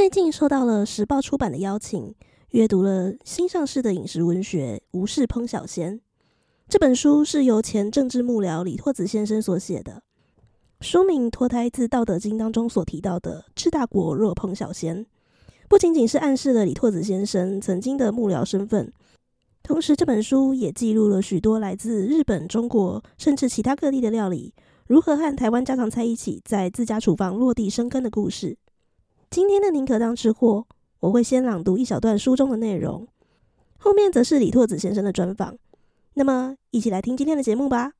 最近受到了时报出版的邀请，阅读了新上市的饮食文学《无事烹小鲜》。这本书是由前政治幕僚李拓子先生所写的，书名脱胎自《道德经》当中所提到的“治大国若烹小鲜”，不仅仅是暗示了李拓子先生曾经的幕僚身份，同时这本书也记录了许多来自日本、中国甚至其他各地的料理，如何和台湾家常菜一起在自家厨房落地生根的故事。今天的宁可当吃货，我会先朗读一小段书中的内容，后面则是李拓子先生的专访。那么，一起来听今天的节目吧。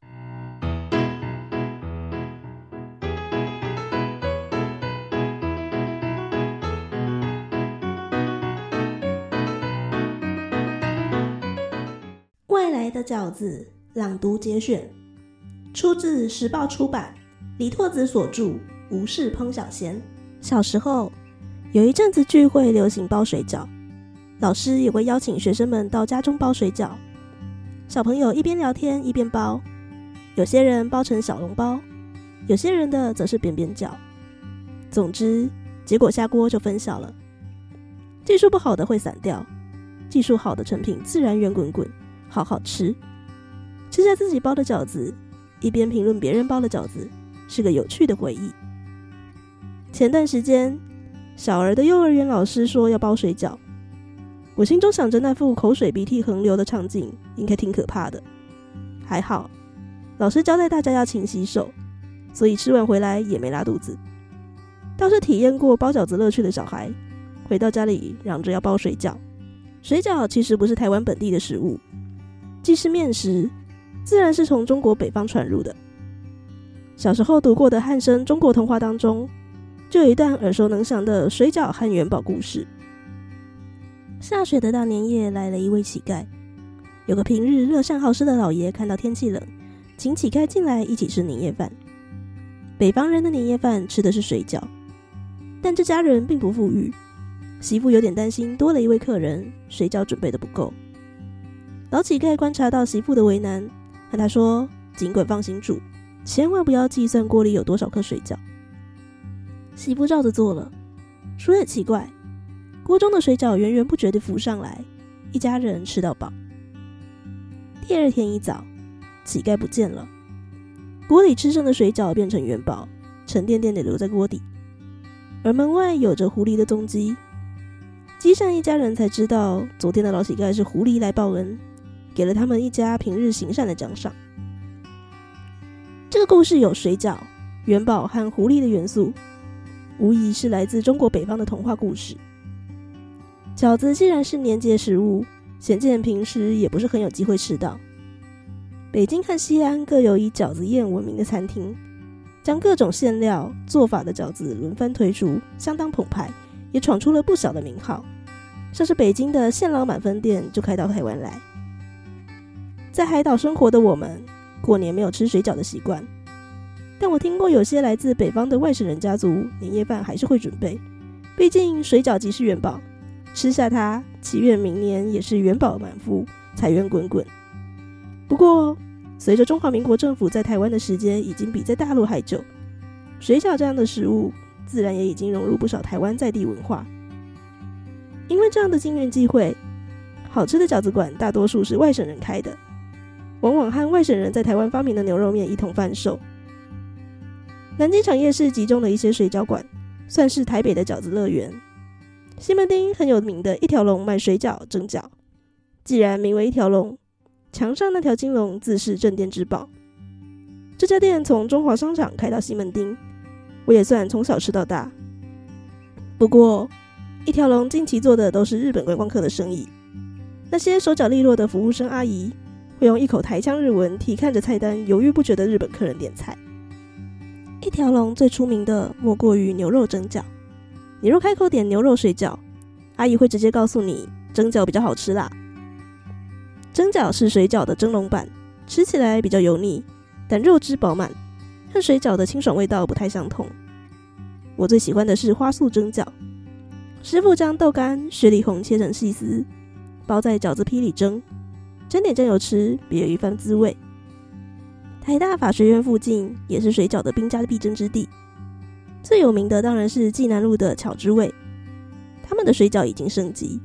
外来的饺子朗读节选，出自时报出版，李拓子所著《无事烹小鲜》。小时候。有一阵子聚会流行包水饺，老师也会邀请学生们到家中包水饺。小朋友一边聊天一边包，有些人包成小笼包，有些人的则是扁扁饺。总之，结果下锅就分晓了。技术不好的会散掉，技术好的成品自然圆滚滚，好好吃。吃下自己包的饺子，一边评论别人包的饺子，是个有趣的回忆。前段时间。小儿的幼儿园老师说要包水饺，我心中想着那副口水鼻涕横流的场景，应该挺可怕的。还好，老师交代大家要勤洗手，所以吃完回来也没拉肚子。倒是体验过包饺子乐趣的小孩，回到家里嚷着要包水饺。水饺其实不是台湾本地的食物，既是面食，自然是从中国北方传入的。小时候读过的汉生中国童话当中。就有一段耳熟能详的水饺和元宝故事。下雪的大年夜，来了一位乞丐。有个平日乐善好施的老爷，看到天气冷，请乞丐进来一起吃年夜饭。北方人的年夜饭吃的是水饺，但这家人并不富裕，媳妇有点担心，多了一位客人，水饺准备的不够。老乞丐观察到媳妇的为难，和他说：“尽管放心煮，千万不要计算锅里有多少颗水饺。”媳妇照着做了，说也奇怪，锅中的水饺源源不绝地浮上来，一家人吃到饱。第二天一早，乞丐不见了，锅里吃剩的水饺变成元宝，沉甸甸地留在锅底，而门外有着狐狸的踪迹。积善一家人才知道，昨天的老乞丐是狐狸来报恩，给了他们一家平日行善的奖赏。这个故事有水饺、元宝和狐狸的元素。无疑是来自中国北方的童话故事。饺子既然是年节食物，显见平时也不是很有机会吃到。北京和西安各有以饺子宴闻名的餐厅，将各种馅料做法的饺子轮番推出，相当澎湃，也闯出了不小的名号。像是北京的现老板分店就开到台湾来。在海岛生活的我们，过年没有吃水饺的习惯。但我听过有些来自北方的外省人家族，年夜饭还是会准备。毕竟水饺即是元宝，吃下它，祈愿明年也是元宝满腹，财源滚滚。不过，随着中华民国政府在台湾的时间已经比在大陆还久，水饺这样的食物自然也已经融入不少台湾在地文化。因为这样的机缘际会，好吃的饺子馆大多数是外省人开的，往往和外省人在台湾发明的牛肉面一同贩售。南机场夜市集中了一些水饺馆，算是台北的饺子乐园。西门町很有名的一条龙卖水饺、蒸饺，既然名为一条龙，墙上那条金龙自是镇店之宝。这家店从中华商场开到西门町，我也算从小吃到大。不过，一条龙近期做的都是日本观光客的生意，那些手脚利落的服务生阿姨，会用一口台腔日文提看着菜单，犹豫不决的日本客人点菜。一条龙最出名的莫过于牛肉蒸饺。你若开口点牛肉水饺，阿姨会直接告诉你蒸饺比较好吃啦。蒸饺是水饺的蒸笼版，吃起来比较油腻，但肉汁饱满，和水饺的清爽味道不太相同。我最喜欢的是花素蒸饺，师傅将豆干、雪里红切成细丝，包在饺子皮里蒸，沾点酱油吃，别有一番滋味。台大法学院附近也是水饺的兵家必争之地，最有名的当然是济南路的巧之味。他们的水饺已经升级，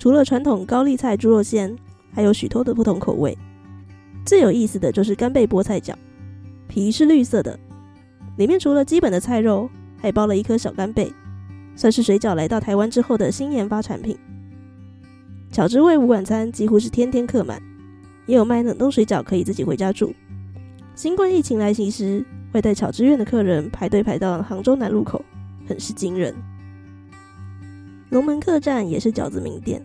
除了传统高丽菜猪肉馅，还有许多的不同口味。最有意思的就是干贝菠菜饺，皮是绿色的，里面除了基本的菜肉，还包了一颗小干贝，算是水饺来到台湾之后的新研发产品。巧之味午晚餐几乎是天天客满，也有卖冷冻水饺可以自己回家煮。新冠疫情来袭时，会带巧之苑的客人排队排到杭州南路口，很是惊人。龙门客栈也是饺子名店，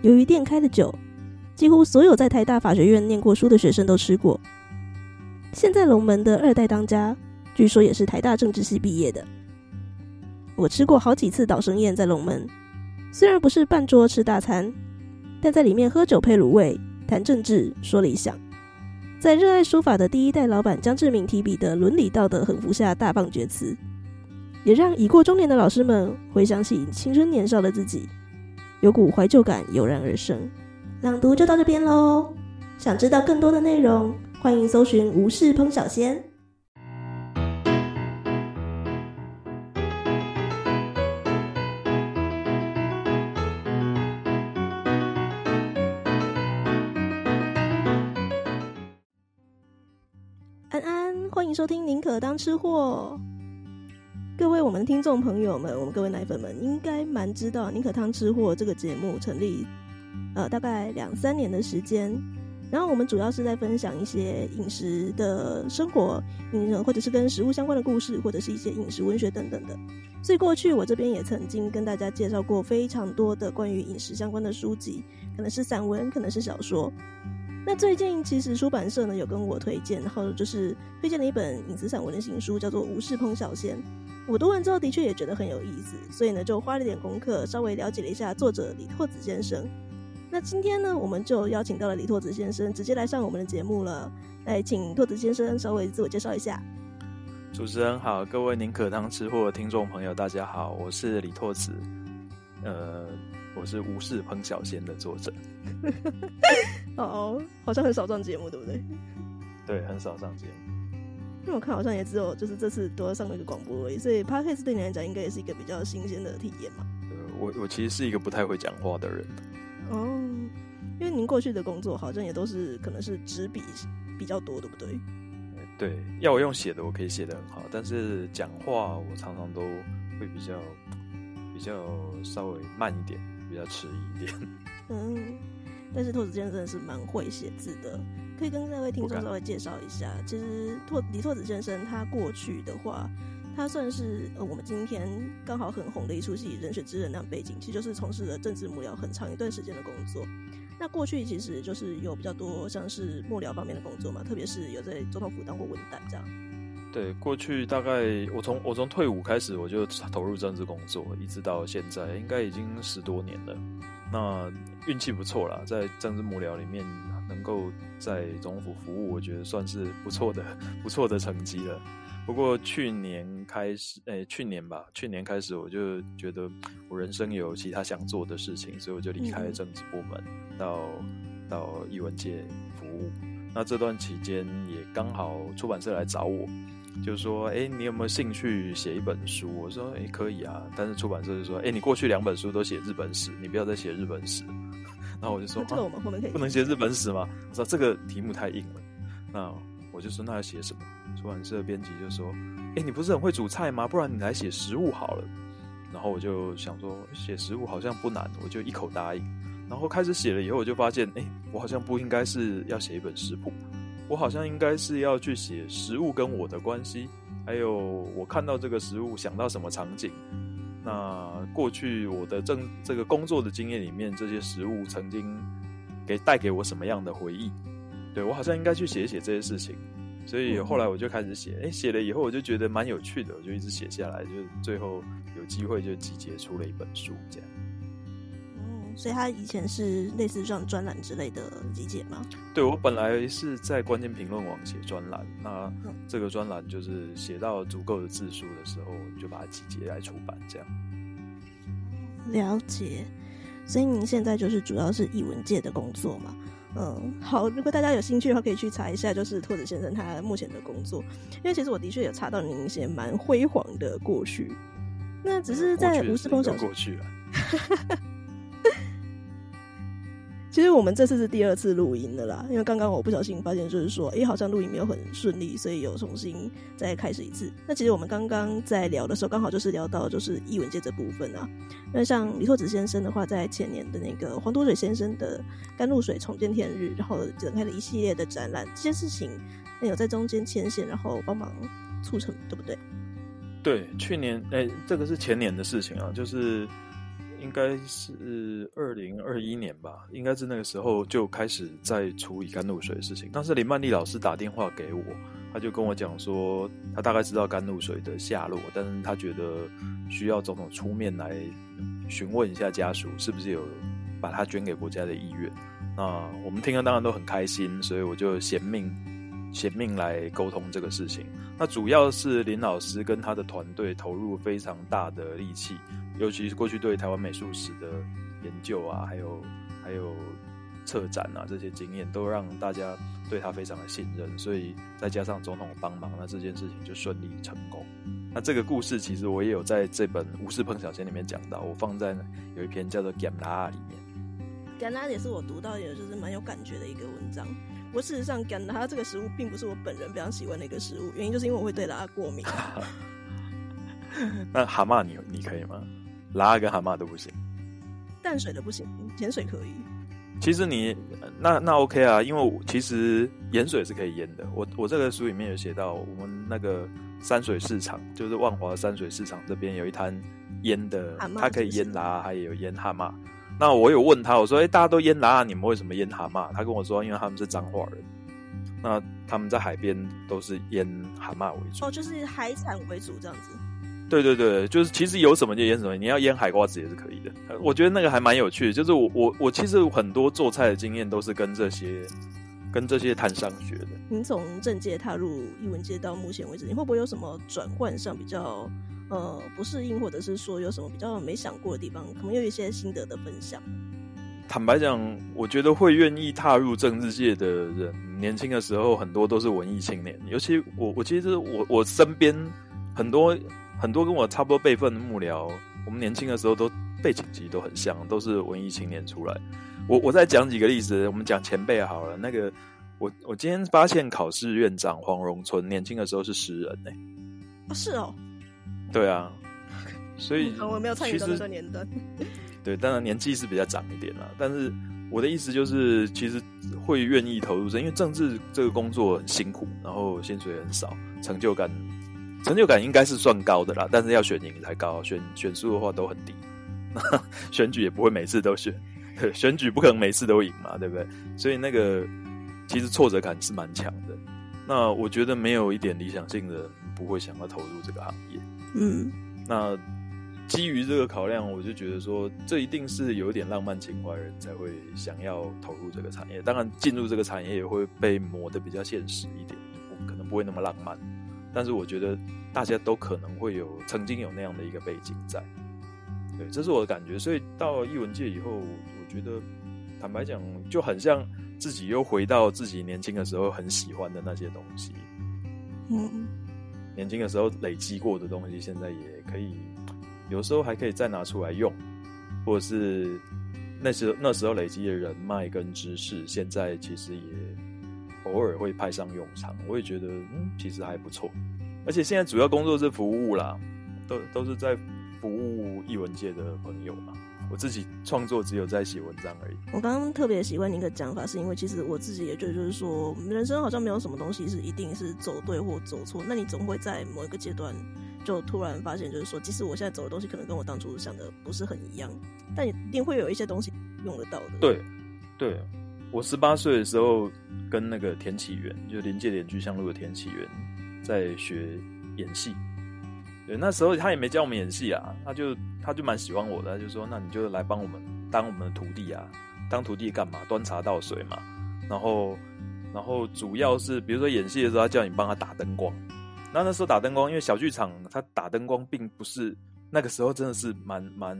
由于店开的久，几乎所有在台大法学院念过书的学生都吃过。现在龙门的二代当家，据说也是台大政治系毕业的。我吃过好几次导生宴在龙门，虽然不是办桌吃大餐，但在里面喝酒配卤味，谈政治说理想。在热爱书法的第一代老板江志明提笔的伦理道德横幅下大放厥词。也让已过中年的老师们回想起青春年少的自己，有股怀旧感油然而生。朗读就到这边喽，想知道更多的内容，欢迎搜寻无事烹小鲜。收听《宁可当吃货》。各位我们的听众朋友们，我们各位奶粉们应该蛮知道《宁可当吃货》这个节目成立，呃，大概两三年的时间。然后我们主要是在分享一些饮食的生活，饮食或者是跟食物相关的故事，或者是一些饮食文学等等的。所以过去我这边也曾经跟大家介绍过非常多的关于饮食相关的书籍，可能是散文，可能是小说。那最近其实出版社呢有跟我推荐，然后就是推荐了一本饮食散文的新书，叫做《无事烹小鲜》。我读完之后的确也觉得很有意思，所以呢就花了点功课，稍微了解了一下作者李拓子先生。那今天呢，我们就邀请到了李拓子先生，直接来上我们的节目了。来，请拓子先生稍微自我介绍一下。主持人好，各位宁可当吃货的听众朋友，大家好，我是李拓子，呃，我是无事烹小鲜的作者。哦，好像很少上节目，对不对？对，很少上节目。因为我看好像也只有就是这次多上了一个广播而已，所以 Podcast 对你来讲应该也是一个比较新鲜的体验嘛。我我其实是一个不太会讲话的人。哦，因为您过去的工作好像也都是可能是纸笔比较多，对不对？对，要我用写的，我可以写的很好，但是讲话我常常都会比较比较稍微慢一点，比较迟疑一点。嗯。但是拓子先生真的是蛮会写字的，可以跟各位听众稍微介绍一下。其实拓李拓子先生他过去的话，他算是呃我们今天刚好很红的一出戏《人血之人》那样背景，其实就是从事了政治幕僚很长一段时间的工作。那过去其实就是有比较多像是幕僚方面的工作嘛，特别是有在总统府当过文旦这样。对，过去大概我从我从退伍开始我就投入政治工作，一直到现在应该已经十多年了。那运气不错啦，在政治幕僚里面能够在总统府服务，我觉得算是不错的不错的成绩了。不过去年开始，诶、欸，去年吧，去年开始我就觉得我人生有其他想做的事情，所以我就离开了政治部门，到到艺文界服务。那这段期间也刚好出版社来找我。就说，哎、欸，你有没有兴趣写一本书？我说，哎、欸，可以啊。但是出版社就说，哎、欸，你过去两本书都写日本史，你不要再写日本史。然后我就说，这个我们后面可以不能写日本史吗？我说这个题目太硬了。那我就说，那要写什么？出版社编辑就说，哎、欸，你不是很会煮菜吗？不然你来写食物好了。然后我就想说，写食物好像不难，我就一口答应。然后开始写了以后，我就发现，哎、欸，我好像不应该是要写一本食谱。我好像应该是要去写食物跟我的关系，还有我看到这个食物想到什么场景。那过去我的正这个工作的经验里面，这些食物曾经给带给我什么样的回忆？对，我好像应该去写一写这些事情。所以后来我就开始写，诶，写了以后我就觉得蛮有趣的，我就一直写下来，就最后有机会就集结出了一本书这样。所以他以前是类似这样专栏之类的理解吗？对，我本来是在关键评论网写专栏，那这个专栏就是写到足够的字数的时候，就把它集结来出版，这样。了解。所以您现在就是主要是译文界的工作嘛？嗯，好。如果大家有兴趣的话，可以去查一下，就是拓子先生他目前的工作，因为其实我的确有查到您一些蛮辉煌的过去。那只是在无事烹小鲜过去了。其实我们这次是第二次录音的啦，因为刚刚我不小心发现，就是说，哎，好像录音没有很顺利，所以有重新再开始一次。那其实我们刚刚在聊的时候，刚好就是聊到就是艺文界这部分啊。那像李拓子先生的话，在前年的那个黄土水先生的甘露水重见天日，然后展开了一系列的展览，这些事情，那有在中间牵线，然后帮忙促成，对不对？对，去年哎，这个是前年的事情啊，就是。应该是二零二一年吧，应该是那个时候就开始在处理甘露水的事情。当时林曼丽老师打电话给我，他就跟我讲说，他大概知道甘露水的下落，但是他觉得需要总统出面来询问一下家属是不是有把它捐给国家的意愿。那我们听了当然都很开心，所以我就贤命衔命来沟通这个事情。那主要是林老师跟他的团队投入非常大的力气。尤其是过去对台湾美术史的研究啊，还有还有策展啊这些经验，都让大家对他非常的信任，所以再加上总统帮忙，那这件事情就顺利成功。那这个故事其实我也有在这本《无事碰小仙》里面讲到，我放在有一篇叫做《甘拉》里面。甘拉也是我读到也就是蛮有感觉的一个文章。不过事实上，甘拉这个食物并不是我本人非常喜欢的一个食物，原因就是因为我会对它过敏。那蛤蟆你你可以吗？拉跟蛤蟆都不行，淡水的不行，咸水可以。其实你那那 OK 啊，因为其实盐水是可以腌的。我我这个书里面有写到，我们那个山水市场，就是万华山水市场这边有一摊腌的，它可以腌拉，还有腌蛤蟆。那我有问他，我说：“哎、欸，大家都腌拉，你们为什么腌蛤蟆？”他跟我说：“因为他们是彰化人，那他们在海边都是腌蛤蟆为主。”哦，就是海产为主这样子。对对对，就是其实有什么就腌什么，你要腌海瓜子也是可以的。我觉得那个还蛮有趣的，就是我我我其实很多做菜的经验都是跟这些跟这些摊商学的。您从政界踏入艺文界到目前为止，你会不会有什么转换上比较呃不适应，或者是说有什么比较没想过的地方？可能有一些心得的分享。坦白讲，我觉得会愿意踏入政治界的人，年轻的时候很多都是文艺青年，尤其我我其实我我身边很多。很多跟我差不多辈分的幕僚，我们年轻的时候都背景其实都很像，都是文艺青年出来。我我再讲几个例子，我们讲前辈好了。那个我我今天发现考试院长黄荣春年轻的时候是诗人呢、欸。啊，是哦。对啊，所以我没有参与到这个年代。对，当然年纪是比较长一点啦。但是我的意思就是，其实会愿意投入这，因为政治这个工作很辛苦，然后薪水很少，成就感。成就感应该是算高的啦，但是要选赢才高，选选输的话都很低。选举也不会每次都选，选举不可能每次都赢嘛，对不对？所以那个其实挫折感是蛮强的。那我觉得没有一点理想性的人不会想要投入这个行业。嗯，那基于这个考量，我就觉得说，这一定是有一点浪漫情怀的人才会想要投入这个产业。当然，进入这个产业也会被磨得比较现实一点，不可能不会那么浪漫。但是我觉得大家都可能会有曾经有那样的一个背景在，对，这是我的感觉。所以到了艺文界以后，我觉得坦白讲，就很像自己又回到自己年轻的时候很喜欢的那些东西。嗯，年轻的时候累积过的东西，现在也可以，有时候还可以再拿出来用，或者是那时那时候累积的人脉跟知识，现在其实也。偶尔会派上用场，我也觉得嗯，其实还不错。而且现在主要工作是服务啦，都都是在服务艺文界的朋友嘛。我自己创作只有在写文章而已。我刚刚特别喜欢你一个讲法，是因为其实我自己也觉得，就是说人生好像没有什么东西是一定是走对或走错。那你总会在某一个阶段就突然发现，就是说，即使我现在走的东西可能跟我当初想的不是很一样，但一定会有一些东西用得到的。对，对。我十八岁的时候，跟那个田启源，就临界点剧象路的田启源，在学演戏。对，那时候他也没教我们演戏啊，他就他就蛮喜欢我的，他就说：“那你就来帮我们当我们的徒弟啊，当徒弟干嘛？端茶倒水嘛。然后，然后主要是比如说演戏的时候，他叫你帮他打灯光。那那时候打灯光，因为小剧场他打灯光并不是那个时候真的是蛮蛮。”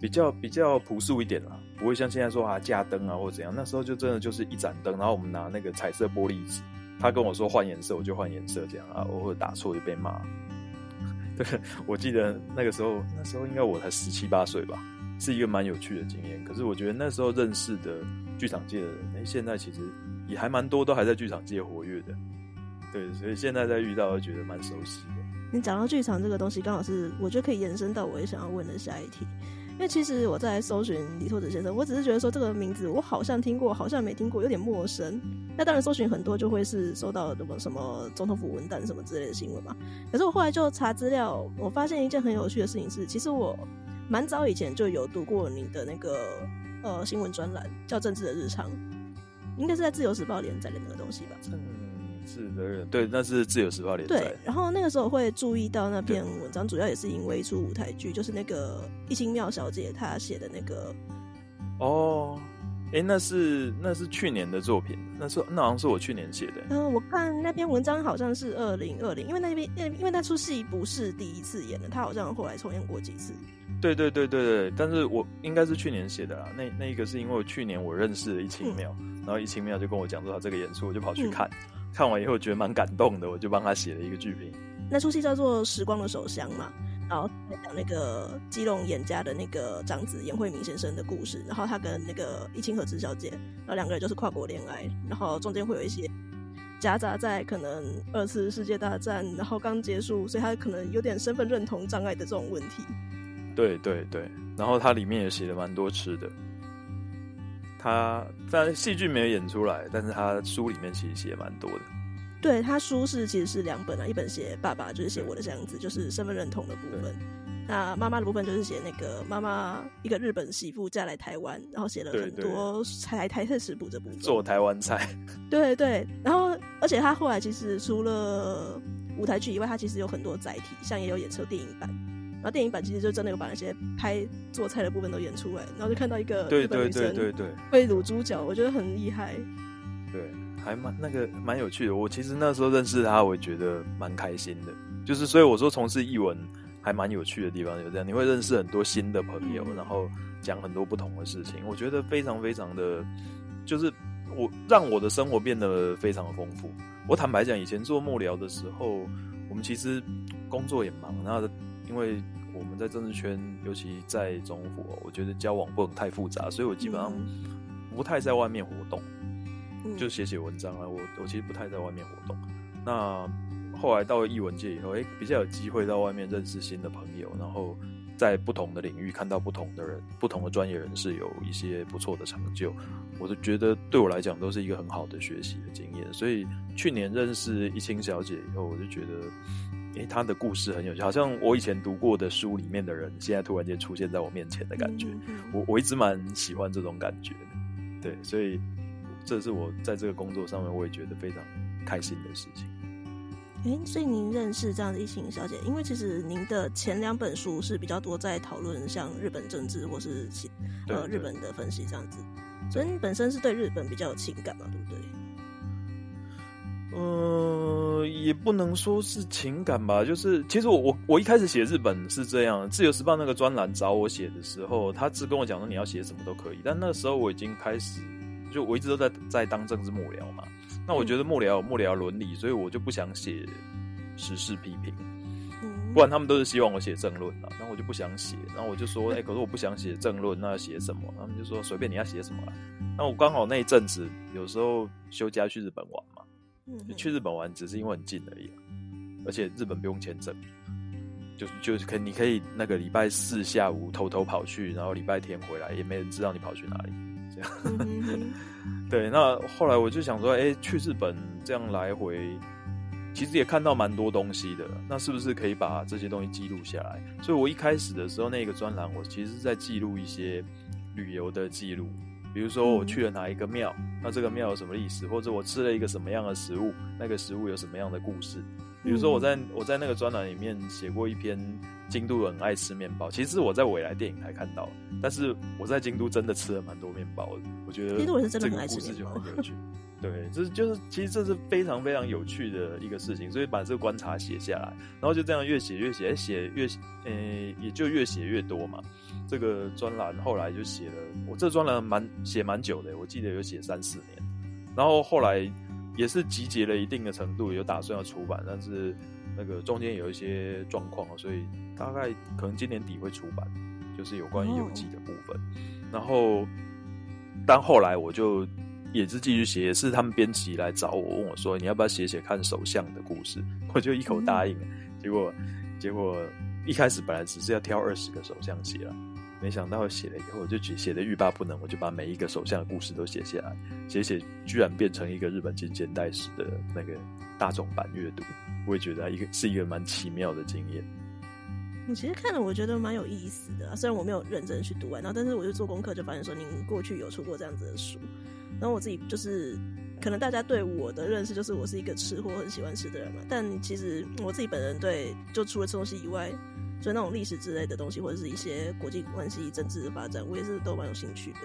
比较比较朴素一点啦，不会像现在说啊架灯啊或者怎样。那时候就真的就是一盏灯，然后我们拿那个彩色玻璃纸，他跟我说换颜色，我就换颜色这样啊。偶尔打错就被骂，对，我记得那个时候，那时候应该我才十七八岁吧，是一个蛮有趣的经验。可是我觉得那时候认识的剧场界的人，哎，现在其实也还蛮多，都还在剧场界活跃的。对，所以现在再遇到，会觉得蛮熟悉的。你讲到剧场这个东西，刚好是我觉得可以延伸到我也想要问的下一题。因为其实我在搜寻李拓子先生，我只是觉得说这个名字我好像听过，好像没听过，有点陌生。那当然搜寻很多就会是收到什么什么总统府文旦什么之类的新闻嘛。可是我后来就查资料，我发现一件很有趣的事情是，其实我蛮早以前就有读过你的那个呃新闻专栏，叫《政治的日常》，应该是在《自由时报》连载的那个东西吧。是的，对，那是自由时报连载。对，然后那个时候会注意到那篇文章，主要也是因为一出舞台剧，就是那个一清妙小姐她写的那个。哦，哎，那是那是去年的作品，那是那好像是我去年写的。嗯、呃，我看那篇文章好像是二零二零，因为那边因为那出戏不是第一次演的，他好像后来重演过几次。对对对对对，但是我应该是去年写的啦。那那一个是因为我去年我认识了一清妙，嗯、然后一清妙就跟我讲说他这个演出，我就跑去看。嗯看完以后觉得蛮感动的，我就帮他写了一个剧评。那出戏叫做《时光的手香》嘛，然后讲那个基隆严家的那个长子严惠明先生的故事，然后他跟那个一清和子小姐，然后两个人就是跨国恋爱，然后中间会有一些夹杂在可能二次世界大战，然后刚结束，所以他可能有点身份认同障碍的这种问题。对对对，然后它里面也写了蛮多吃的。他在戏剧没有演出来，但是他书里面其实写蛮多的。对，他书是其实是两本啊，一本写爸爸，就是写我的这样子，就是身份认同的部分。那妈妈的部分就是写那个妈妈一个日本媳妇嫁来台湾，然后写了很多台台菜食谱这部分，做台湾菜。对对，然后而且他后来其实除了舞台剧以外，他其实有很多载体，像也有演出电影版。然后电影版其实就真的有把那些拍做菜的部分都演出来，然后就看到一个对对对对对会卤猪脚，我觉得很厉害。对，还蛮那个蛮有趣的。我其实那时候认识他，我也觉得蛮开心的。就是所以我说从事译文还蛮有趣的地方有这样，你会认识很多新的朋友，然后讲很多不同的事情，我觉得非常非常的，就是我让我的生活变得非常的丰富。我坦白讲，以前做幕僚的时候，我们其实工作也忙，然后。因为我们在政治圈，尤其在中国，我觉得交往不能太复杂，所以我基本上不太在外面活动，嗯、就写写文章啊。我我其实不太在外面活动。那后来到了艺文界以后，哎，比较有机会到外面认识新的朋友，然后在不同的领域看到不同的人、不同的专业人士有一些不错的成就，我就觉得对我来讲都是一个很好的学习的经验。所以去年认识一清小姐以后，我就觉得。诶、欸，他的故事很有趣，好像我以前读过的书里面的人，现在突然间出现在我面前的感觉。我我一直蛮喜欢这种感觉的，对，所以这是我在这个工作上面我也觉得非常开心的事情。所以您认识这样的一清小姐，因为其实您的前两本书是比较多在讨论像日本政治或是其呃日本的分析这样子，所以你本身是对日本比较有情感嘛，对不对？呃，也不能说是情感吧，就是其实我我我一开始写日本是这样，《自由时报》那个专栏找我写的时候，他只跟我讲说你要写什么都可以，但那时候我已经开始，就我一直都在在当政治幕僚嘛，那我觉得幕僚有幕僚伦理，所以我就不想写时事批评，不然他们都是希望我写政论啊，那我就不想写，然后我就说，哎、欸，可是我不想写政论，那要写什么？他们就说随便你要写什么啦，那我刚好那一阵子有时候休假去日本玩嘛。去日本玩只是因为很近而已，而且日本不用签证，就就是可你可以那个礼拜四下午偷偷跑去，然后礼拜天回来，也没人知道你跑去哪里，这样。对，那后来我就想说，哎、欸，去日本这样来回，其实也看到蛮多东西的，那是不是可以把这些东西记录下来？所以我一开始的时候那个专栏，我其实是在记录一些旅游的记录。比如说我去了哪一个庙，那这个庙有什么历史？或者我吃了一个什么样的食物，那个食物有什么样的故事？比如说我在我在那个专栏里面写过一篇，京都人爱吃面包，其实我在未来电影还看到，但是我在京都真的吃了蛮多面包的。我觉得这个故事就很有趣。对，这就是其实这是非常非常有趣的一个事情，所以把这个观察写下来，然后就这样越写越写，写越呃也就越写越多嘛。这个专栏后来就写了，我这专栏蛮写蛮久的，我记得有写三四年。然后后来也是集结了一定的程度，有打算要出版，但是那个中间有一些状况，所以大概可能今年底会出版，就是有关于游记的部分。Oh. 然后，但后来我就也是继续写，也是他们编辑来找我，问我说：“你要不要写写看首相的故事？”我就一口答应了。结果，结果一开始本来只是要挑二十个首相写了。没想到写了以后，我就写写的欲罢不能，我就把每一个首相的故事都写下来，写写居然变成一个日本近现代史的那个大众版阅读，我也觉得一个是一个蛮奇妙的经验。你其实看了，我觉得蛮有意思的啊，虽然我没有认真去读完，然后但是我就做功课就发现说，您过去有出过这样子的书，然后我自己就是可能大家对我的认识就是我是一个吃货，很喜欢吃的人嘛，但其实我自己本人对就除了吃东西以外。就那种历史之类的东西，或者是一些国际关系、政治的发展，我也是都蛮有兴趣的。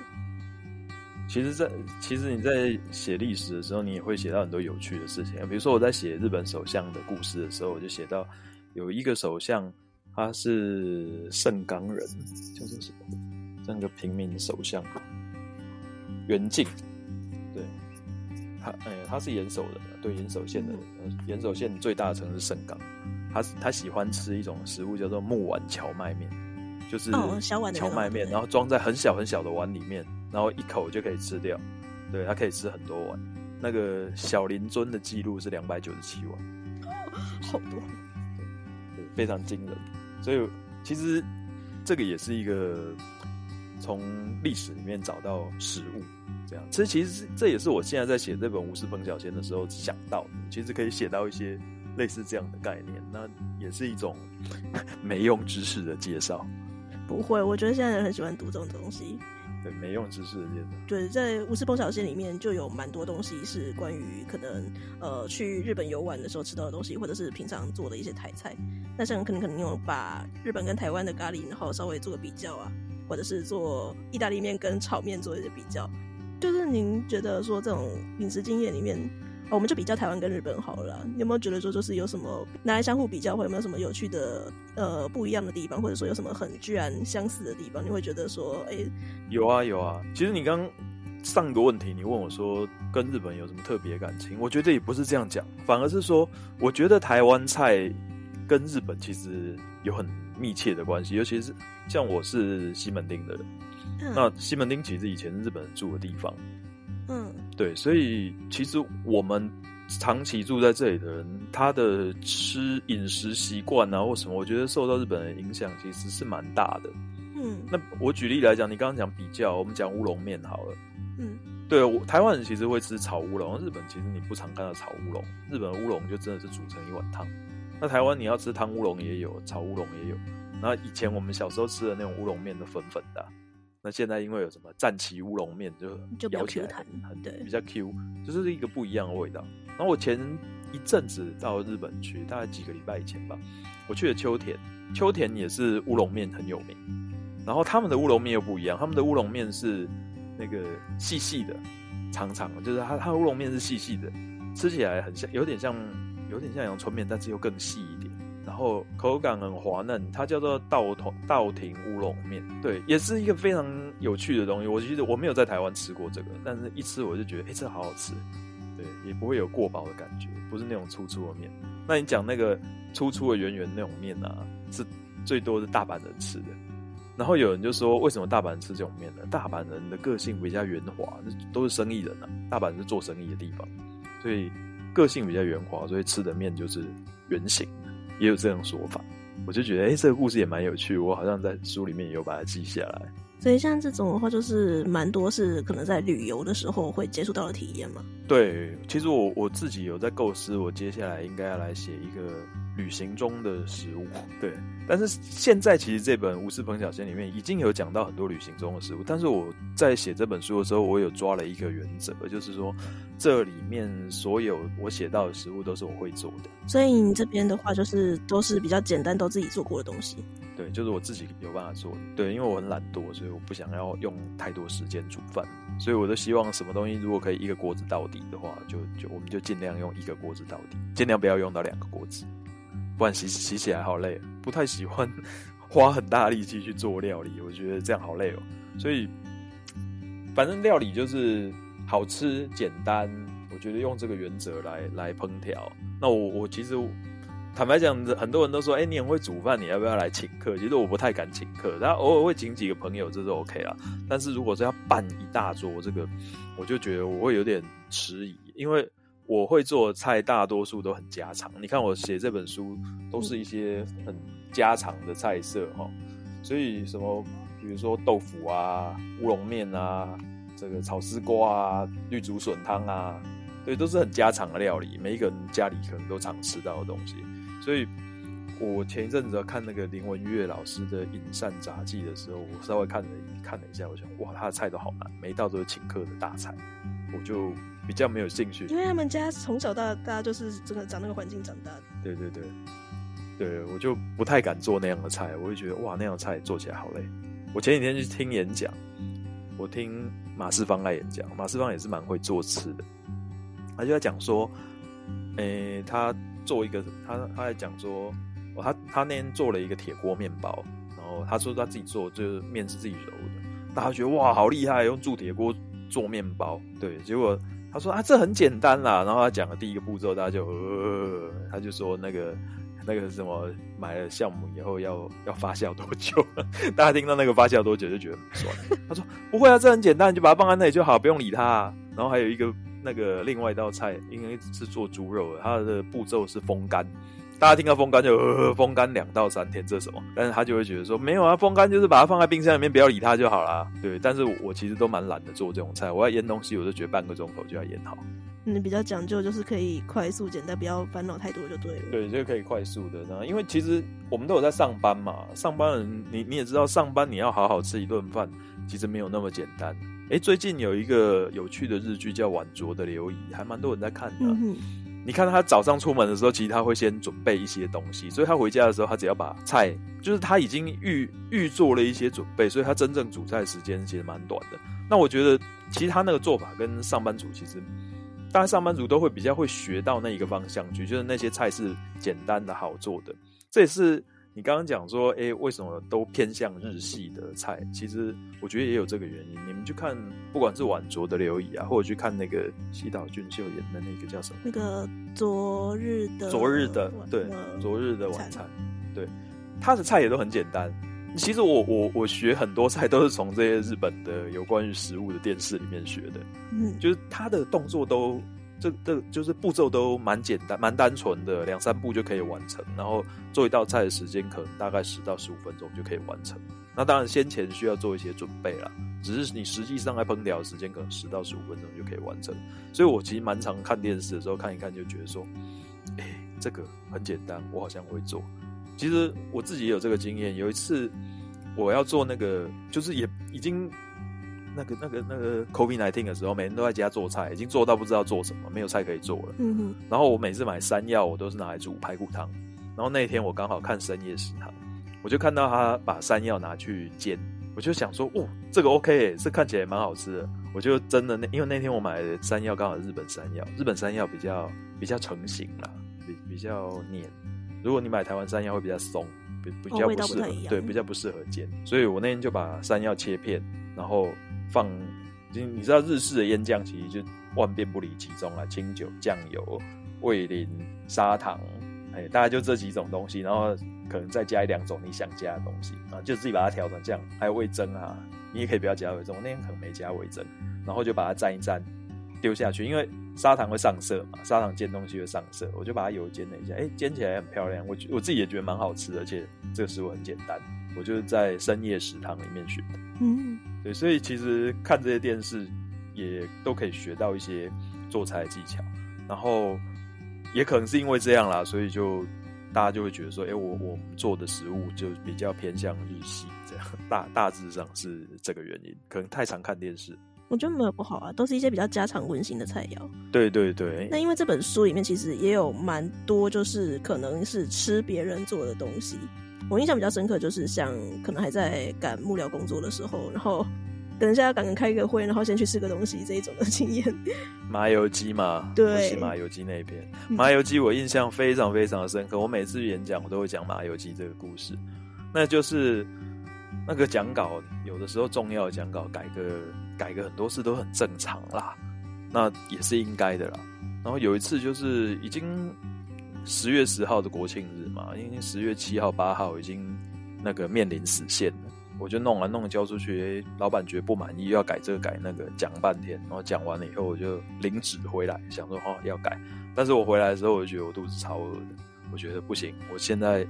其实在，其实你在写历史的时候，你也会写到很多有趣的事情。比如说我在写日本首相的故事的时候，我就写到有一个首相，他是盛冈人，叫做什么？这样一个平民首相，源敬。对，他哎，他是岩手人，对岩手县的人，岩手县最大的城市盛冈。他他喜欢吃一种食物叫做木碗荞麦面，就是小碗的蕎麦面，然后装在很小很小的碗里面，然后一口就可以吃掉。对，他可以吃很多碗。那个小林尊的记录是两百九十七碗，好多，对，非常惊人。所以其实这个也是一个从历史里面找到食物这样。其实其实这也是我现在在写这本《吴氏烹小仙》的时候想到的，其实可以写到一些。类似这样的概念，那也是一种 没用知识的介绍。不会，我觉得现在人很喜欢读这种东西。对，没用知识的介绍。对，在《吴氏烹小鲜》里面就有蛮多东西是关于可能呃去日本游玩的时候吃到的东西，或者是平常做的一些台菜。那像可能可能有把日本跟台湾的咖喱，然后稍微做个比较啊，或者是做意大利面跟炒面做一些比较。就是您觉得说这种饮食经验里面。我们就比较台湾跟日本好了，有没有觉得说就是有什么拿来相互比较，或有没有什么有趣的呃不一样的地方，或者说有什么很居然相似的地方？你会觉得说，哎、有啊有啊。其实你刚上个问题，你问我说跟日本有什么特别感情？我觉得也不是这样讲，反而是说，我觉得台湾菜跟日本其实有很密切的关系，尤其是像我是西门町的人，嗯、那西门町其实以前是日本人住的地方。嗯，对，所以其实我们长期住在这里的人，他的吃饮食习惯啊，或什么，我觉得受到日本人影响其实是蛮大的。嗯，那我举例来讲，你刚刚讲比较，我们讲乌龙面好了。嗯，对，我台湾人其实会吃炒乌龙，日本其实你不常看到炒乌龙，日本乌龙就真的是煮成一碗汤。那台湾你要吃汤乌龙也有，炒乌龙也有。那以前我们小时候吃的那种乌龙面都粉粉的啊。那现在因为有什么战旗乌龙面，就咬起来很很对，比较 Q，就是一个不一样的味道。然后我前一阵子到日本去，大概几个礼拜以前吧，我去了秋田，秋田也是乌龙面很有名。然后他们的乌龙面又不一样，他们的乌龙面是那个细细的、长长的，就是它它乌龙面是细细的，吃起来很像，有点像有点像阳春面，但是又更细。然后口感很滑嫩，它叫做稻头稻庭乌龙面，对，也是一个非常有趣的东西。我其实我没有在台湾吃过这个，但是一吃我就觉得，哎，这好好吃，对，也不会有过饱的感觉，不是那种粗粗的面。那你讲那个粗粗的圆圆那种面啊，是最多是大阪人吃的。然后有人就说，为什么大阪人吃这种面呢？大阪人的个性比较圆滑，都是生意人啊，大阪是做生意的地方，所以个性比较圆滑，所以吃的面就是圆形。也有这种说法，我就觉得，哎、欸，这个故事也蛮有趣，我好像在书里面也有把它记下来。所以像这种的话，就是蛮多是可能在旅游的时候会接触到的体验嘛。对，其实我我自己有在构思，我接下来应该要来写一个旅行中的食物。对，但是现在其实这本《无私烹小鲜》里面已经有讲到很多旅行中的食物，但是我在写这本书的时候，我有抓了一个原则，就是说这里面所有我写到的食物都是我会做的。所以你这边的话，就是都是比较简单，都自己做过的东西。对，就是我自己有办法做的。对，因为我很懒惰，所以我不想要用太多时间煮饭，所以我都希望什么东西如果可以一个锅子到底的话，就就我们就尽量用一个锅子到底，尽量不要用到两个锅子，不然洗洗起来好累。不太喜欢花很大力气去做料理，我觉得这样好累哦。所以反正料理就是好吃简单，我觉得用这个原则来来烹调。那我我其实坦白讲，很多人都说，哎、你很会煮饭，你要不要来请客？其实我不太敢请客，但偶尔会请几个朋友，这是 OK 啦。但是如果是要办一大桌，这个我就觉得我会有点迟疑，因为我会做的菜大多数都很家常。你看我写这本书，都是一些很家常的菜色哈，所以什么，比如说豆腐啊、乌龙面啊。这个炒丝瓜啊，绿竹笋汤啊，对，都是很家常的料理，每一个人家里可能都常吃到的东西。所以，我前一阵子看那个林文月老师的《饮膳杂记》的时候，我稍微看了看了一下，我想，哇，他的菜都好难，每一道都是请客的大菜，我就比较没有兴趣。因为他们家从小到大就是这个长那个环境长大的。对对对，对，我就不太敢做那样的菜，我就觉得哇，那样的菜做起来好累。我前几天去听演讲。我听马世芳来演讲，马世芳也是蛮会做吃的。他就在讲说，诶、欸，他做一个，他他在讲说，哦，他他那天做了一个铁锅面包，然后他说他自己做，就是面是自己揉的，大家觉得哇，好厉害，用铸铁锅做面包。对，结果他说啊，这很简单啦。然后他讲了第一个步骤，大家就呃，他就说那个。那个什么买了项目以后要要发酵多久？大家听到那个发酵多久就觉得很酸。他说不会啊，这很简单，你就把它放在那里就好，不用理它。然后还有一个那个另外一道菜，因为是做猪肉，它的步骤是风干。大家听到风干就呃风干两到三天，这是什么？但是他就会觉得说没有啊，风干就是把它放在冰箱里面，不要理它就好啦。对，但是我，我其实都蛮懒得做这种菜，我要腌东西，我就觉得半个钟头就要腌好。你比较讲究，就是可以快速简单，不要烦恼太多就对了。对，就可以快速的。那因为其实我们都有在上班嘛，上班人你你也知道，上班你要好好吃一顿饭，其实没有那么简单。哎，最近有一个有趣的日剧叫《晚酌的流仪》，还蛮多人在看的。嗯、你看他早上出门的时候，其实他会先准备一些东西，所以他回家的时候，他只要把菜，就是他已经预预做了一些准备，所以他真正煮菜时间其实蛮短的。那我觉得，其实他那个做法跟上班族其实。大家上班族都会比较会学到那一个方向去，就是那些菜是简单的好做的。这也是你刚刚讲说，哎，为什么都偏向日系的菜？其实我觉得也有这个原因。你们去看，不管是晚酌的刘仪啊，或者去看那个西岛俊秀演的那个叫什么？那个昨日的昨日的对，昨日的晚餐，对，他的菜也都很简单。其实我我我学很多菜都是从这些日本的有关于食物的电视里面学的，嗯，就是他的动作都这这就是步骤都蛮简单蛮单纯的，两三步就可以完成，然后做一道菜的时间可能大概十到十五分钟就可以完成。那当然先前需要做一些准备啦，只是你实际上在烹调的时间可能十到十五分钟就可以完成。所以我其实蛮常看电视的时候看一看就觉得说，哎，这个很简单，我好像会做。其实我自己也有这个经验。有一次我要做那个，就是也已经那个那个那个 COVID-19 的时候，每天都在家做菜，已经做到不知道做什么，没有菜可以做了。嗯哼。然后我每次买山药，我都是拿来煮排骨汤。然后那天我刚好看深夜食堂，我就看到他把山药拿去煎，我就想说，哦，这个 OK，这看起来蛮好吃的。我就真的那，因为那天我买的山药刚好日本山药，日本山药比较比较成型啦，比比较黏。如果你买台湾山药会比较松，比比较不适合，对，比较不适合煎。所以我那天就把山药切片，然后放，你你知道日式的腌酱其实就万变不离其宗啊，清酒、酱油、味淋、砂糖，哎，大概就这几种东西，然后可能再加一两种你想加的东西啊，就自己把它调成这样。还有味噌啊，你也可以不要加味噌，我那天可能没加味噌，然后就把它蘸一蘸。丢下去，因为砂糖会上色嘛，砂糖煎东西会上色，我就把它油煎了一下，哎，煎起来很漂亮，我我自己也觉得蛮好吃，而且这个食物很简单，我就是在深夜食堂里面学的，嗯，对，所以其实看这些电视也都可以学到一些做菜的技巧，然后也可能是因为这样啦，所以就大家就会觉得说，哎，我我们做的食物就比较偏向日系，这样大大致上是这个原因，可能太常看电视。我觉得没有不好啊，都是一些比较家常温馨的菜肴。对对对。那因为这本书里面其实也有蛮多，就是可能是吃别人做的东西。我印象比较深刻，就是像可能还在赶幕僚工作的时候，然后等一下要赶紧开一个会，然后先去吃个东西这一种的经验。麻油鸡嘛，对，麻油鸡那边，麻油鸡我印象非常非常的深刻。我每次演讲我都会讲麻油鸡这个故事，那就是那个讲稿有的时候重要的讲稿改个。改个很多次都很正常啦，那也是应该的啦。然后有一次就是已经十月十号的国庆日嘛，因为十月七号、八号已经那个面临死线了，我就弄完弄交出去，老板觉得不满意，又要改这个改那个，讲半天，然后讲完了以后，我就领纸回来，想说哦要改，但是我回来的时候，我就觉得我肚子超饿的，我觉得不行，我现在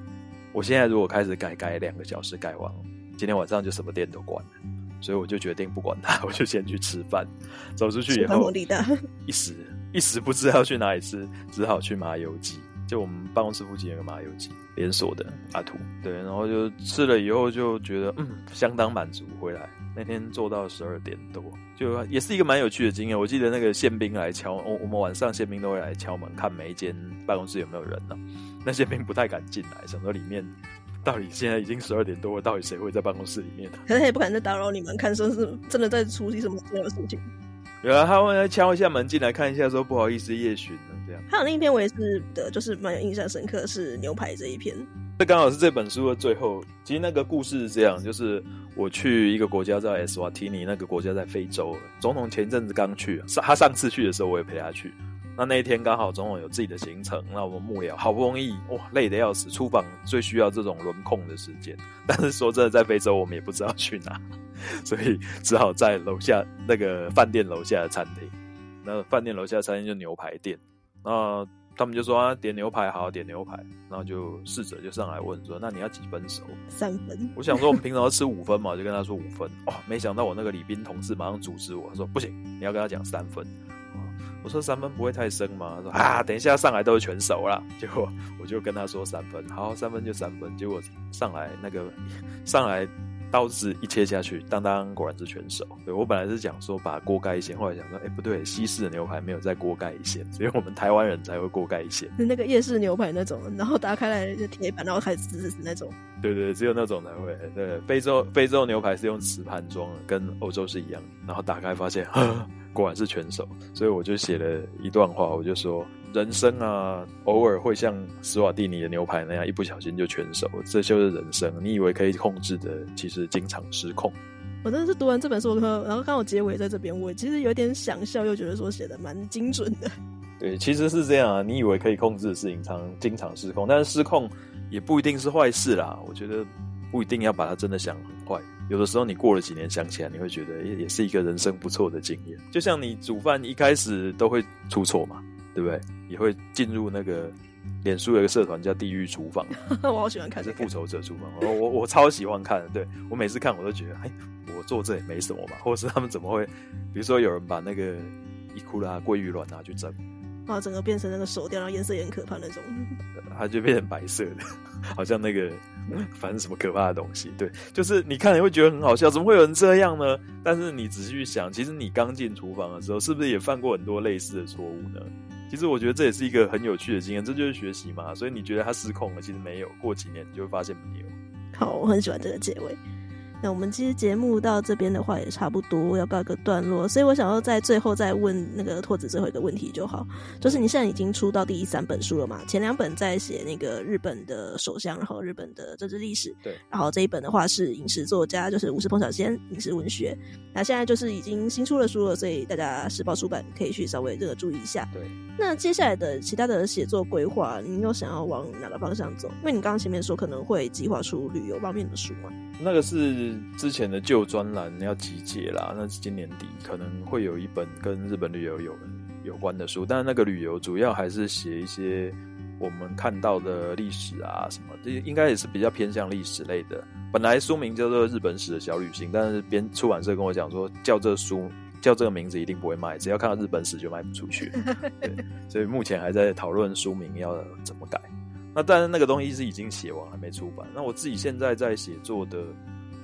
我现在如果开始改，改两个小时改完，今天晚上就什么店都关了，所以我就决定不管它，我就先去吃饭，走出去以后，一时。一时不知道去哪里吃，只好去麻油鸡。就我们办公室附近有个麻油鸡连锁的阿土，对，然后就吃了以后就觉得嗯相当满足。回来那天做到十二点多，就也是一个蛮有趣的经验。我记得那个宪兵来敲，我我们晚上宪兵都会来敲门，看每一间办公室有没有人呢、啊。那宪兵不太敢进来，想说里面到底现在已经十二点多了，到底谁会在办公室里面？可是也不敢再打扰你们，看说是真的在处理什么重要的事情。有啊，他会敲一下门进来看一下，说不好意思夜巡了这样。还有另一篇我也是的，就是蛮有印象深刻，是牛排这一篇。这刚好是这本书的最后。其实那个故事是这样，就是我去一个国家叫埃斯瓦提尼，那个国家在非洲。总统前阵子刚去，上他上次去的时候我也陪他去。那那一天刚好总统有自己的行程，那我们幕僚好不容易哇累得要死，出访最需要这种轮空的时间。但是说真的，在非洲我们也不知道去哪。所以只好在楼下那个饭店楼下的餐厅，那饭店楼下的餐厅就牛排店，那他们就说啊，点牛排好，点牛排，然后就侍者就上来问说，那你要几分熟？三分。我想说我们平常要吃五分嘛，就跟他说五分。哦，没想到我那个李斌同事马上阻止我，他说不行，你要跟他讲三分。我说三分不会太生吗？他说啊，等一下上来都是全熟了。结果我就跟他说三分，好，三分就三分。结果上来那个上来。刀子一切下去，当当果然是全熟。对，我本来是讲说把锅盖一掀，后来想说，哎、欸，不对，西式的牛排没有在锅盖一掀，所以我们台湾人才会锅盖一掀。是那个夜市牛排那种，然后打开来就铁板，然后开始滋滋那种。对，对对，只有那种才会。对，非洲非洲牛排是用瓷盘装的，跟欧洲是一样。然后打开发现，呵，果然是全熟。所以我就写了一段话，我就说。人生啊，偶尔会像斯瓦蒂尼的牛排那样，一不小心就全熟，这就是人生。你以为可以控制的，其实经常失控。我真的是读完这本书，然后刚好结尾在这边，我其实有点想笑，又觉得说写的蛮精准的。对，其实是这样啊，你以为可以控制的事情，常经常失控。但是失控也不一定是坏事啦，我觉得不一定要把它真的想很坏。有的时候你过了几年想起来，你会觉得也也是一个人生不错的经验。就像你煮饭一开始都会出错嘛。对不对？也会进入那个脸书有一个社团叫“地狱厨房”，我好喜欢看，是复仇者厨房。我我我超喜欢看的，对，我每次看我都觉得，哎，我做这也没什么嘛？或者是他们怎么会？比如说有人把那个伊库拉鲑鱼卵拿去蒸，啊，整个变成那个手掉，然后颜色也很可怕那种，它就变成白色的，好像那个反正什么可怕的东西。对，就是你看你会觉得很好笑，怎么会有人这样呢？但是你仔细去想，其实你刚进厨房的时候，是不是也犯过很多类似的错误呢？其实我觉得这也是一个很有趣的经验，这就是学习嘛。所以你觉得他失控了，其实没有。过几年你就会发现没有。好，我很喜欢这个结尾。那我们其实节目到这边的话也差不多要告一个段落，所以我想要在最后再问那个拓子最后一个问题就好，就是你现在已经出到第三本书了嘛？前两本在写那个日本的首相，然后日本的政治历史，对，然后这一本的话是饮食作家，就是吴氏烹小仙饮食文学。那现在就是已经新出了书了，所以大家时报出版可以去稍微这个注意一下。对，那接下来的其他的写作规划，你有想要往哪个方向走？因为你刚刚前面说可能会计划出旅游方面的书嘛？那个是之前的旧专栏要集结啦，那是今年底可能会有一本跟日本旅游有有关的书，但是那个旅游主要还是写一些我们看到的历史啊什么，这应该也是比较偏向历史类的。本来书名叫做《日本史的小旅行》，但是编出版社跟我讲说，叫这书叫这个名字一定不会卖，只要看到日本史就卖不出去。对，所以目前还在讨论书名要怎么改。那当然，那个东西是已经写完，还没出版。那我自己现在在写作的，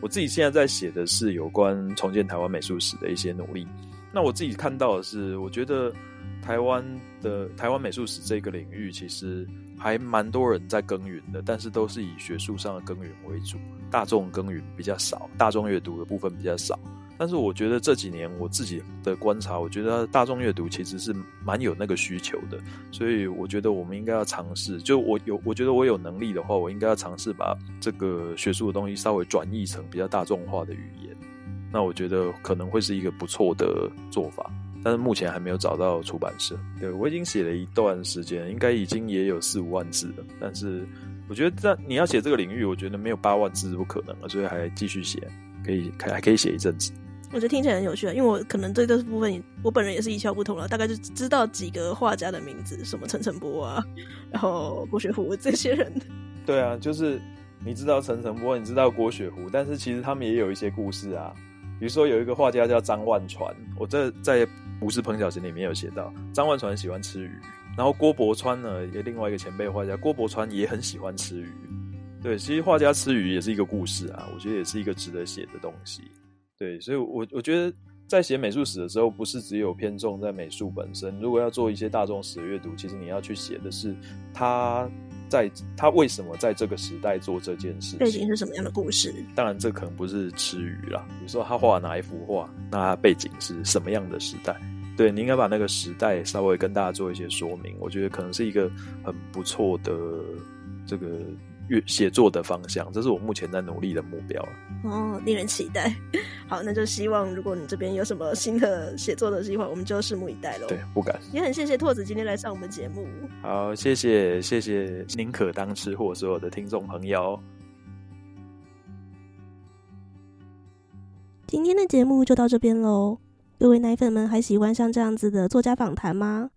我自己现在在写的是有关重建台湾美术史的一些努力。那我自己看到的是，我觉得台湾的台湾美术史这个领域，其实还蛮多人在耕耘的，但是都是以学术上的耕耘为主，大众耕耘比较少，大众阅读的部分比较少。但是我觉得这几年我自己的观察，我觉得大众阅读其实是蛮有那个需求的，所以我觉得我们应该要尝试，就我有，我觉得我有能力的话，我应该要尝试把这个学术的东西稍微转译成比较大众化的语言，那我觉得可能会是一个不错的做法。但是目前还没有找到出版社。对，我已经写了一段时间，应该已经也有四五万字了。但是我觉得在你要写这个领域，我觉得没有八万字是不可能了，所以还继续写，可以还还可以写一阵子。我觉得听起来很有趣啊，因为我可能对这部分，我本人也是一窍不通了，大概就知道几个画家的名字，什么陈澄波啊，然后郭雪湖这些人。对啊，就是你知道陈澄波，你知道郭雪湖，但是其实他们也有一些故事啊。比如说有一个画家叫张万传，我这在《吴氏彭小贤》里面有写到，张万传喜欢吃鱼，然后郭伯川呢，也另外一个前辈画家郭伯川也很喜欢吃鱼。对，其实画家吃鱼也是一个故事啊，我觉得也是一个值得写的东西。对，所以我，我我觉得在写美术史的时候，不是只有偏重在美术本身。如果要做一些大众史的阅读，其实你要去写的是他在他为什么在这个时代做这件事，背景是什么样的故事。当然，这可能不是吃鱼啦。比如说，他画哪一幅画，那他背景是什么样的时代？对，你应该把那个时代稍微跟大家做一些说明。我觉得可能是一个很不错的这个。阅写作的方向，这是我目前在努力的目标。哦，令人期待。好，那就希望如果你这边有什么新的写作的计划，我们就拭目以待喽。对，不敢。也很谢谢拓子今天来上我们节目。好，谢谢谢谢宁可当吃货所有的听众朋友。今天的节目就到这边喽。各位奶粉们还喜欢像这样子的作家访谈吗？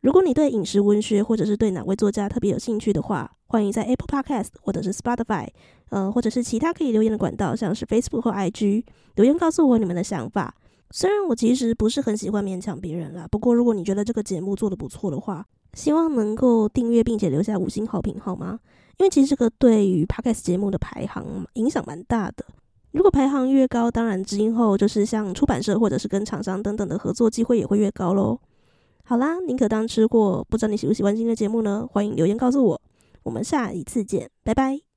如果你对饮食文学或者是对哪位作家特别有兴趣的话，欢迎在 Apple Podcast 或者是 Spotify，呃，或者是其他可以留言的管道，像是 Facebook 或 IG 留言告诉我你们的想法。虽然我其实不是很喜欢勉强别人啦，不过如果你觉得这个节目做得不错的话，希望能够订阅并且留下五星好评，好吗？因为其实这个对于 Podcast 节目的排行影响蛮大的。如果排行越高，当然今后就是像出版社或者是跟厂商等等的合作机会也会越高喽。好啦，宁可当吃货，不知道你喜不喜欢今天的节目呢？欢迎留言告诉我，我们下一次见，拜拜。